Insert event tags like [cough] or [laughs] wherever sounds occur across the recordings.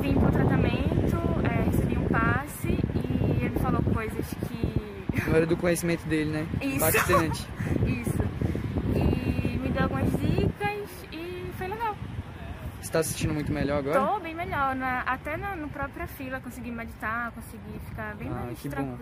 Vim pro tratamento, é, recebi um passe e ele falou coisas que. Na hora do conhecimento dele, né? [laughs] Isso. Bastante. [laughs] Isso. E me deu algumas dicas e foi legal. Você tá assistindo muito melhor agora? Tô bem melhor. Na, até na no própria fila consegui meditar, consegui ficar bem Ah, mais que bom.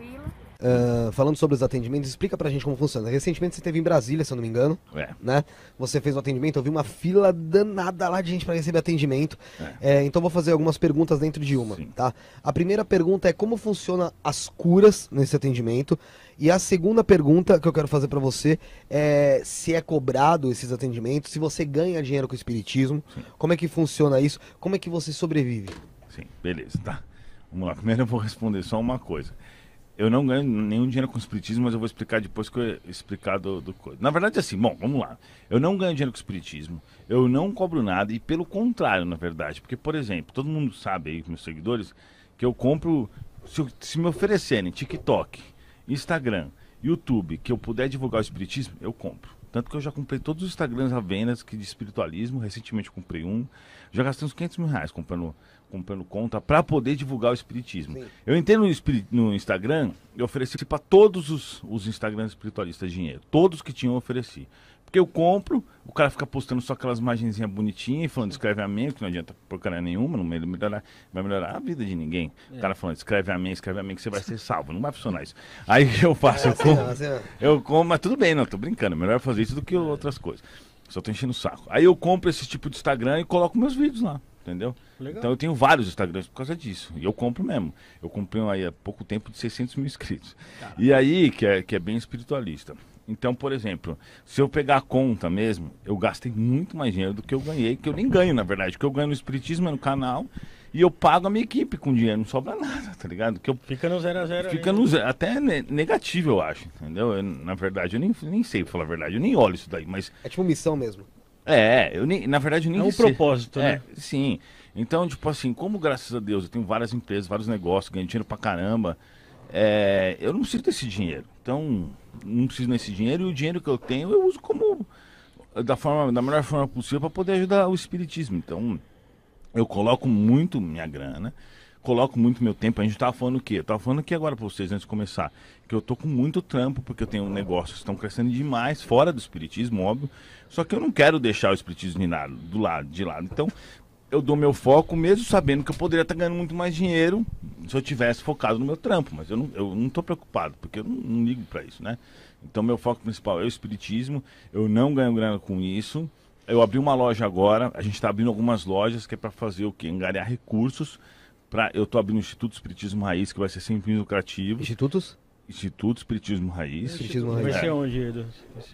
Ah, falando sobre os atendimentos, explica pra gente como funciona. Recentemente você esteve em Brasília, se eu não me engano, É. né? Você fez o atendimento, eu vi uma fila danada lá de gente pra receber atendimento. É, então vou fazer algumas perguntas dentro de uma, Sim. tá? A primeira pergunta é como funciona as curas nesse atendimento. E a segunda pergunta que eu quero fazer pra você é se é cobrado esses atendimentos, se você ganha dinheiro com o espiritismo, como é que funciona isso, como é que você sobrevive? Sim, beleza, tá. Vamos lá. Primeiro eu vou responder só uma coisa. Eu não ganho nenhum dinheiro com espiritismo, mas eu vou explicar depois que eu explicar do, do coisa. Na verdade, assim, bom, vamos lá. Eu não ganho dinheiro com espiritismo, eu não cobro nada, e pelo contrário, na verdade. Porque, por exemplo, todo mundo sabe aí, meus seguidores, que eu compro. Se, se me oferecerem TikTok, Instagram, YouTube, que eu puder divulgar o espiritismo, eu compro. Tanto que eu já comprei todos os Instagrams à venda que de espiritualismo. Recentemente eu comprei um. Já gastei uns 500 mil reais comprando, comprando conta para poder divulgar o espiritismo. Sim. Eu entrei no, no Instagram e ofereci para todos os, os Instagrams espiritualistas dinheiro. Todos que tinham eu ofereci. Porque eu compro, o cara fica postando só aquelas imagenzinhas bonitinhas, falando escreve amém, que não adianta porcaria nenhuma, não vai melhorar, vai melhorar a vida de ninguém. O cara falando escreve amém, escreve amém, que você vai ser salvo. Não vai funcionar isso. Aí [laughs] eu faço, eu ó. eu como, mas tudo bem, não, tô brincando. Melhor fazer isso do que outras coisas. Só tô enchendo o saco. Aí eu compro esse tipo de Instagram e coloco meus vídeos lá, entendeu? Legal. Então eu tenho vários Instagrams por causa disso. E eu compro mesmo. Eu comprei um aí há pouco tempo de 600 mil inscritos. E aí, que é, que é bem espiritualista. Então, por exemplo, se eu pegar a conta mesmo, eu gastei muito mais dinheiro do que eu ganhei, que eu nem ganho, na verdade. Que eu ganho no Espiritismo é no canal e eu pago a minha equipe com dinheiro, não sobra nada, tá ligado? Que eu Fica no 0 a 0 Fica no zero, até ne- negativo, eu acho, entendeu? Eu, na verdade, eu nem, nem sei falar a verdade, eu nem olho isso daí, mas É tipo missão mesmo. é, eu nem, na verdade, eu nem É um sei. propósito, é, né? Sim. Então, tipo assim, como graças a Deus eu tenho várias empresas, vários negócios, ganho dinheiro pra caramba, é, eu não preciso desse dinheiro. Então, não preciso desse dinheiro e o dinheiro que eu tenho eu uso como da forma, da melhor forma possível para poder ajudar o espiritismo. Então, eu coloco muito minha grana, coloco muito meu tempo. A gente tava falando o quê? Eu tava falando aqui agora para vocês antes de começar, que eu tô com muito trampo porque eu tenho negócios que estão crescendo demais fora do espiritismo, óbvio. Só que eu não quero deixar o espiritismo de lado, do lado, de lado. Então, eu dou meu foco mesmo sabendo que eu poderia estar ganhando muito mais dinheiro se eu tivesse focado no meu trampo, mas eu não, eu não tô preocupado, porque eu não, não ligo para isso, né? Então meu foco principal é o espiritismo, eu não ganho grana com isso. Eu abri uma loja agora, a gente está abrindo algumas lojas que é para fazer o quê? Angariar recursos. Pra, eu estou abrindo o Instituto Espiritismo Raiz, que vai ser sem fins lucrativos. Institutos? Instituto Espiritismo Raiz. Espiritismo Vai Raiz. ser onde, Edu?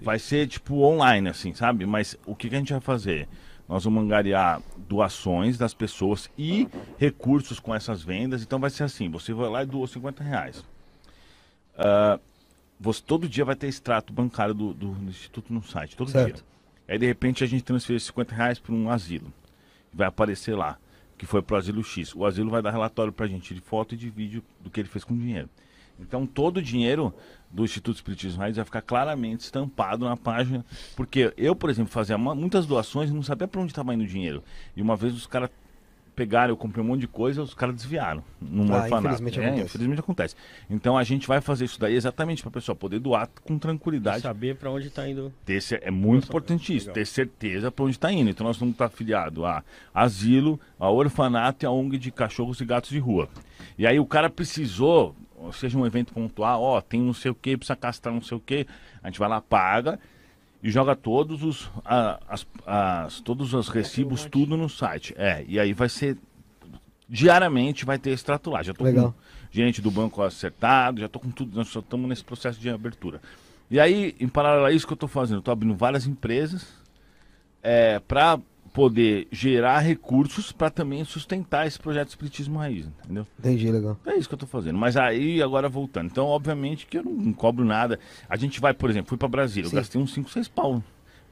Vai ser tipo online, assim, sabe? Mas o que, que a gente vai fazer? Nós vamos angariar doações das pessoas e recursos com essas vendas. Então vai ser assim: você vai lá e doou 50 reais. Ah, você, todo dia vai ter extrato bancário do, do- do Instituto no site, todo Certo. dia. Aí de repente a gente transfere 50 reais para um asilo. Vai aparecer lá, que foi para o asilo X. O asilo vai dar relatório para a gente de foto e de vídeo do que ele fez com o dinheiro. Então todo o dinheiro do Instituto Espiritismo Raiz vai ficar claramente estampado na página. Porque eu, por exemplo, fazia muitas doações e não sabia para onde estava indo o dinheiro. E uma vez os caras pegaram, eu comprei um monte de coisa, os caras desviaram num Ah, orfanato. infelizmente É, acontece. infelizmente acontece. Então a gente vai fazer isso daí exatamente para a pessoa poder doar com tranquilidade. Saber pra onde tá indo. Ter é muito Nossa, importante isso, legal. ter certeza para onde está indo. Então nós vamos estar afiliados a asilo, a orfanato e a ONG de cachorros e gatos de rua. E aí o cara precisou, ou seja um evento pontual, ó, tem não sei o que, precisa castrar não sei o que, a gente vai lá, paga e joga todos os, a- as, as- todos os recibos, tudo no site. É, e aí vai ser, diariamente vai ter extrato lá. Já tô Legal. com gerente do banco acertado, já tô com tudo, nós só estamos nesse processo de abertura. E aí, em paralelo a isso que eu estou fazendo, eu estou abrindo várias empresas é, para poder gerar recursos para também sustentar esse projeto de Espiritismo Raiz, entendeu? Entendi, legal. É isso que eu tô fazendo. Mas aí, agora voltando. Então, obviamente que eu não, não cobro nada. A gente vai, por exemplo, fui para Brasília, Sim. eu gastei uns 5, 6 pau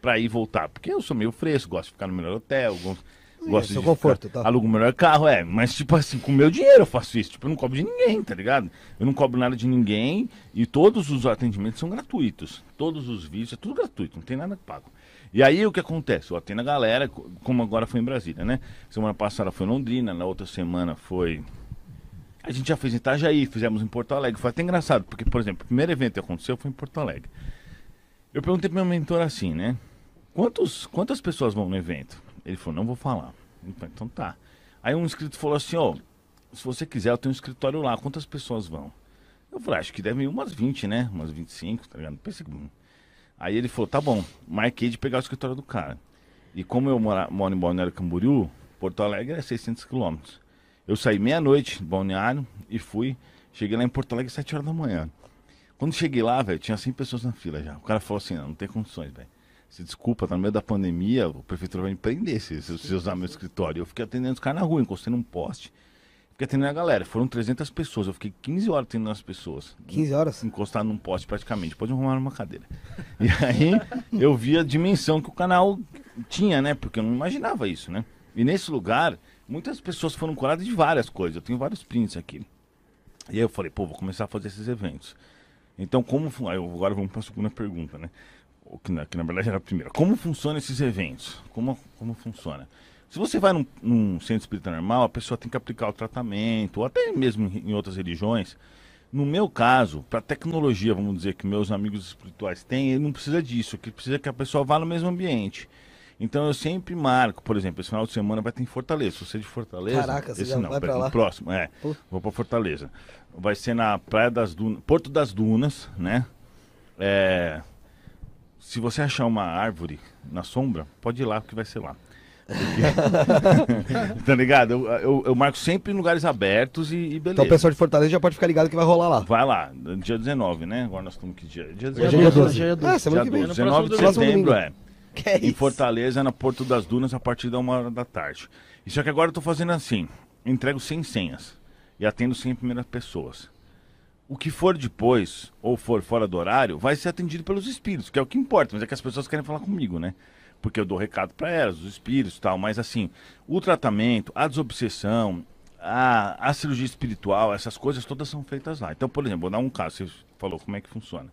para ir voltar. Porque eu sou meio fresco, gosto de ficar no melhor hotel, gosto, gosto seu de conforto, ficar- tá. alugo o melhor carro, é. Mas, tipo assim, com o meu dinheiro eu faço isso. Tipo, eu não cobro de ninguém, tá ligado? Eu não cobro nada de ninguém e todos os atendimentos são gratuitos. Todos os vídeos, é tudo gratuito, não tem nada pago. E aí o que acontece? Eu atendo a galera, co- como agora foi em Brasília, né? Semana passada foi em Londrina, na outra semana foi. A gente já fez em Itajaí, fizemos em Porto Alegre. Foi até engraçado, porque, por exemplo, o primeiro evento que aconteceu foi em Porto Alegre. Eu perguntei pro meu mentor assim, né? Quantos, quantas pessoas vão no evento? Ele falou, não vou falar. Falei, Então tá. Aí um inscrito falou assim, ó, se você quiser, eu tenho um escritório lá, quantas pessoas vão? Eu falei, acho que deve ir umas 20, né? Umas 25, tá ligado? Pensei que... Aí ele falou, tá bom, marquei de pegar o escritório do cara. E como eu mora, moro em Balneário Camboriú, Porto Alegre é 600 quilômetros. Eu saí meia-noite de Balneário e fui, cheguei lá em Porto Alegre às 7 horas da manhã. Quando cheguei lá, velho, tinha 100 pessoas na fila já. O cara falou assim, não, não tem condições, velho. Se desculpa, tá no meio da pandemia, o prefeitura vai me prender se, se você usar meu escritório. Eu fiquei atendendo os caras na rua, encostei num poste. Fiquei atendendo a galera. Foram 300 pessoas. Eu fiquei 15 horas atendendo as pessoas. 15 horas? Encostado num poste praticamente. Pode arrumar numa cadeira. [laughs] E aí eu vi a dimensão que o canal tinha, né? Porque eu não imaginava isso, né? E nesse lugar, muitas pessoas foram curadas de várias coisas. Eu tenho vários prints aqui. E aí eu falei, pô, vou começar a fazer esses eventos. Então, como. agora vamos para a segunda pergunta, né? Que, na, que na verdade era a primeira. Como funcionam esses eventos? Como, como funciona? Se você vai num, num centro espírita normal, a pessoa tem que aplicar o tratamento, ou até mesmo em, outras religiões. No meu caso, para tecnologia, vamos dizer, que meus amigos espirituais têm, ele não precisa disso, que precisa que a pessoa vá no mesmo ambiente. Então eu sempre marco, por exemplo, esse final de semana vai ter em Fortaleza. Se você é de Fortaleza, Caraca, você esse já não, vai pra lá? próximo, é. Pô. Vou para Fortaleza. Vai ser na Praia das Dunas, Porto das Dunas, né? É, se você achar uma árvore na sombra, pode ir lá, porque vai ser lá. Porque- [laughs] tá ligado? Eu, eu, eu marco sempre em lugares abertos e, e beleza. Então o pessoal de Fortaleza já pode ficar ligado que vai rolar lá. Vai lá, dia 19, né? Agora nós estamos que dia? Dia Hoje é 19. dia 12, 12. dia 12. Ah, semana Dia que vem. 12, No 19 de setembro, é. [laughs] Que é Em? Fortaleza, na Porto das Dunas, a partir da uma hora da tarde. E só que agora eu tô fazendo assim: entrego 100 senhas e atendo 100 primeiras pessoas. O que for depois, ou for fora do horário, vai ser atendido pelos espíritos, que é o que importa, mas é que as pessoas querem falar comigo, né? Porque eu dou recado para elas, os espíritos e tal, mas assim, o tratamento, a desobsessão, a, a cirurgia espiritual, essas coisas todas são feitas lá. Então, por exemplo, vou dar um caso, você falou como é que funciona.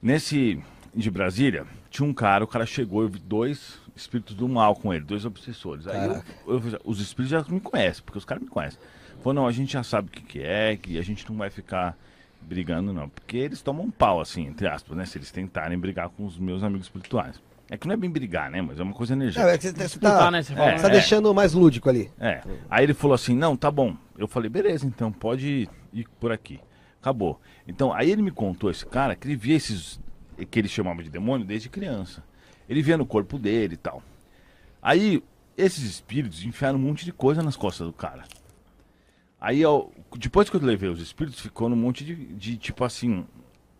Nesse de Brasília, tinha um cara, o cara chegou, eu vi dois espíritos do mal com ele, dois obsessores. Aí eu, eu- os espíritos já me conhecem, porque os caras me conhecem. Falou, não, a gente já sabe o que, que é, que a gente não vai ficar brigando, não. Porque eles tomam um pau, assim, entre aspas, né? Se eles tentarem brigar com os meus amigos espirituais. É que não é bem brigar, né? Mas é uma coisa energética. É, é que você tá, Disputar, tá, né? Você É. fala. você tá deixando mais lúdico ali. É. Aí ele falou assim: não, tá bom. Eu falei: beleza, então pode ir por aqui. Acabou. Então, aí ele me contou, esse cara, que ele via esses. que ele chamava de demônio desde criança. Ele via no corpo dele e tal. Aí, esses espíritos enfiaram um monte de coisa nas costas do cara. Aí, ó, depois que eu levei os espíritos, ficou num monte de, de, tipo assim,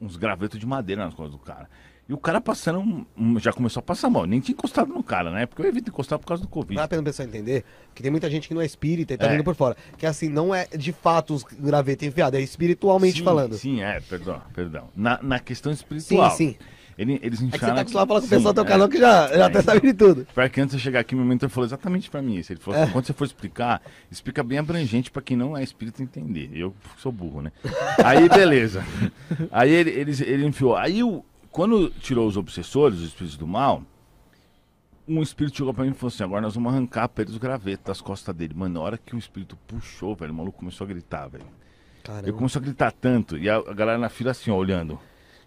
uns gravetos de madeira nas costas do cara. E o cara passando, já começou a passar mal. Nem tinha encostado no cara, né? Porque eu evito encostar por causa do Covid. Vale a pena o pessoal entender que tem muita gente que não é espírita e tá É. vindo por fora. Que assim, não é de fato os gravetos enfiados, é espiritualmente Sim, falando. Sim, é, perdão, perdão. Na, na questão espiritual. sim. Ele, eles É que você enfiaram tá acostumado a falar com o sim, pessoal do teu é. canal que já, já até sabe de tudo. Pior que antes de chegar aqui, meu mentor falou exatamente pra mim isso. Ele falou assim, quando você for explicar, explica bem abrangente pra quem não é espírita entender. Eu sou burro, né? [laughs] Aí, beleza. Aí ele, ele, ele enfiou. Aí, o, quando tirou os obsessores, os espíritos do mal, um espírito chegou pra mim e falou assim, agora nós vamos arrancar pra ele os gravetos das costas dele. Mano, na hora que o espírito puxou, velho, o maluco começou a gritar, velho. Ele Caramba. começou a gritar tanto, e a, a galera na fila assim, ó, olhando.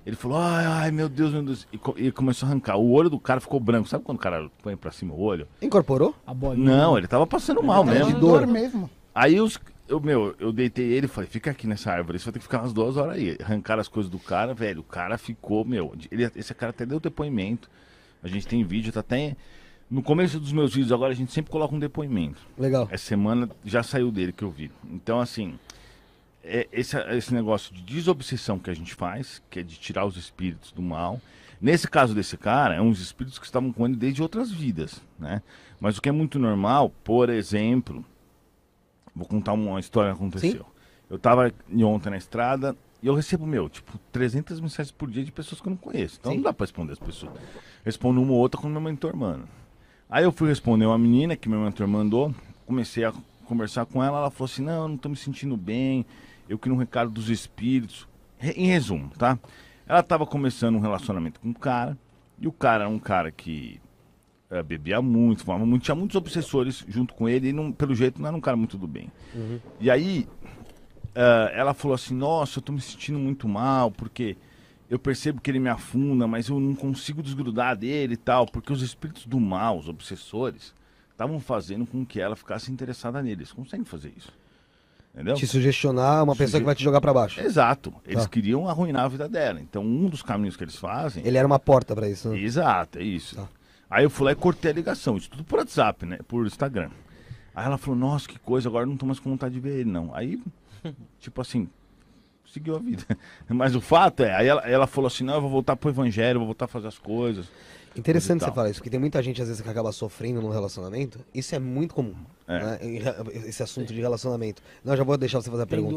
Ele falou, ai, ai, meu Deus, meu Deus. E, co- e começou a arrancar. O olho do cara ficou branco. Sabe quando o cara põe pra cima o olho? Incorporou? A bolinha. Não, ele tava passando mal Tava mesmo. de dor mesmo. Aí os, eu, meu, eu deitei ele e falei, fica aqui nessa árvore, você vai ter que ficar umas duas horas aí. Arrancaram as coisas do cara, velho. O cara ficou, meu. Ele, esse cara até deu depoimento. A gente tem vídeo, tá até. No começo dos meus vídeos agora a gente sempre coloca um depoimento. Legal. Essa semana já saiu dele que eu vi. Então, assim, é esse, esse negócio de desobsessão que a gente faz, que é de tirar os espíritos do mal. Nesse caso desse cara, é uns espíritos que estavam com ele desde outras vidas, né? Mas o que é muito normal, por exemplo, vou contar uma história que aconteceu. Eu tava ontem na estrada e eu recebo, meu, tipo, 300 mensagens por dia de pessoas que eu não conheço. Então Sim. não dá pra responder as pessoas. Respondo uma ou outra com meu mentor, mano. Aí eu fui responder uma menina que meu mentor mandou, comecei a conversar com ela, ela falou assim, não, eu não tô me sentindo bem, eu queria um recado dos espíritos. Em resumo, tá? Ela tava começando um relacionamento com um cara, E o cara era um cara que eh, bebia muito, fumava muito, tinha muitos obsessores junto com ele e não- pelo jeito não era um cara muito do bem. E aí eh, ela falou assim, nossa, eu tô me sentindo muito mal, porque eu percebo que ele me afunda, mas eu não consigo desgrudar dele e tal, porque os espíritos do mal, os obsessores, estavam fazendo com que ela ficasse interessada nele. Eles conseguem fazer isso. Entendeu? Te sugestionar uma pessoa Suge- que vai te jogar pra baixo. Exato. Eles Tá. queriam arruinar a vida dela. Então, um dos caminhos que eles fazem. Ele era uma porta pra isso. né? Exato, é isso. Tá. Aí eu fui lá e cortei a ligação. Isso tudo por WhatsApp, né? Por Instagram. Aí ela falou: Nossa, que coisa, agora eu não tô mais com vontade de ver ele, não. Aí, [laughs] tipo assim, seguiu a vida. [laughs] Mas o fato é, aí ela, ela falou assim: Não, eu vou voltar pro evangelho, vou voltar a fazer as coisas. Interessante você falar isso, porque tem muita gente às vezes que acaba sofrendo no relacionamento. Isso é muito comum. É. né? Esse assunto de relacionamento. Não, já vou deixar você fazer a pergunta.